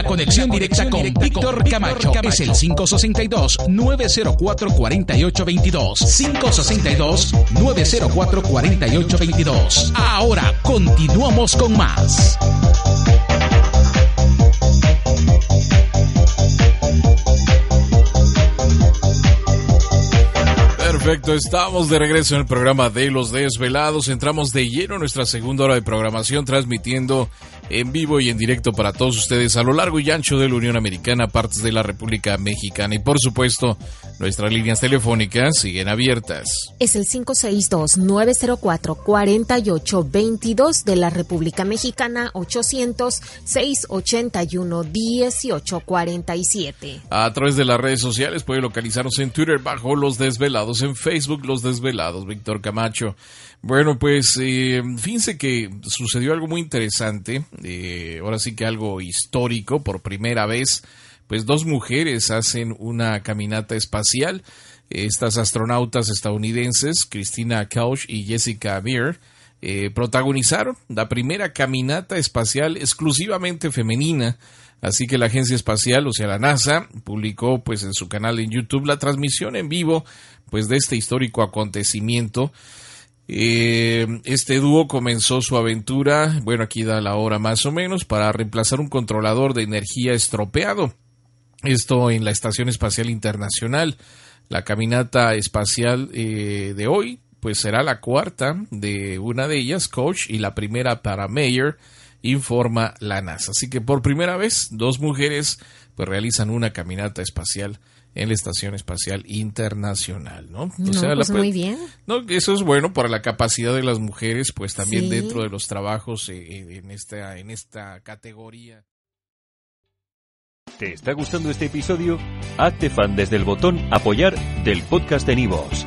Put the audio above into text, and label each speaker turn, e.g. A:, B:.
A: La conexión directa con Víctor Camacho es el 562-904-4822. 562-904-4822. Ahora continuamos con más.
B: Perfecto, estamos de regreso en el programa de Los Desvelados. Entramos de lleno en nuestra segunda hora de programación, transmitiendo en vivo y en directo para todos ustedes a lo largo y ancho de la Unión Americana, partes de la República Mexicana y por supuesto nuestras líneas telefónicas siguen abiertas.
C: Es el 562-904-4822 de la República Mexicana, 800-681-1847.
B: A través de las redes sociales puede localizarnos en Twitter bajo Los Desvelados, en Facebook Los Desvelados, Víctor Camacho. Bueno, pues eh, fíjense que sucedió algo muy interesante, eh, ahora sí que algo histórico, por primera vez, pues dos mujeres hacen una caminata espacial. Estas astronautas estadounidenses, Christina Couch y Jessica Beer, eh, protagonizaron la primera caminata espacial exclusivamente femenina. Así que la agencia espacial, o sea la NASA, publicó pues en su canal en YouTube la transmisión en vivo pues de este histórico acontecimiento. Eh, este dúo comenzó su aventura, bueno, aquí da la hora más o menos, para reemplazar un controlador de energía estropeado. Esto en la Estación Espacial Internacional. La caminata espacial eh, de hoy, pues será la cuarta de una de ellas, Coach, y la primera para Mayer, informa la NASA. Así que por primera vez, dos mujeres pues realizan una caminata espacial en la Estación Espacial Internacional, ¿no? O
C: No,
B: sea,
C: pues
B: la-
C: muy bien.
B: no, eso es bueno para la capacidad de las mujeres, pues también
C: Sí.
B: dentro de los trabajos eh, en esta en esta categoría.
D: ¿Te está gustando este episodio? Hazte fan desde el botón Apoyar del podcast de Nivos.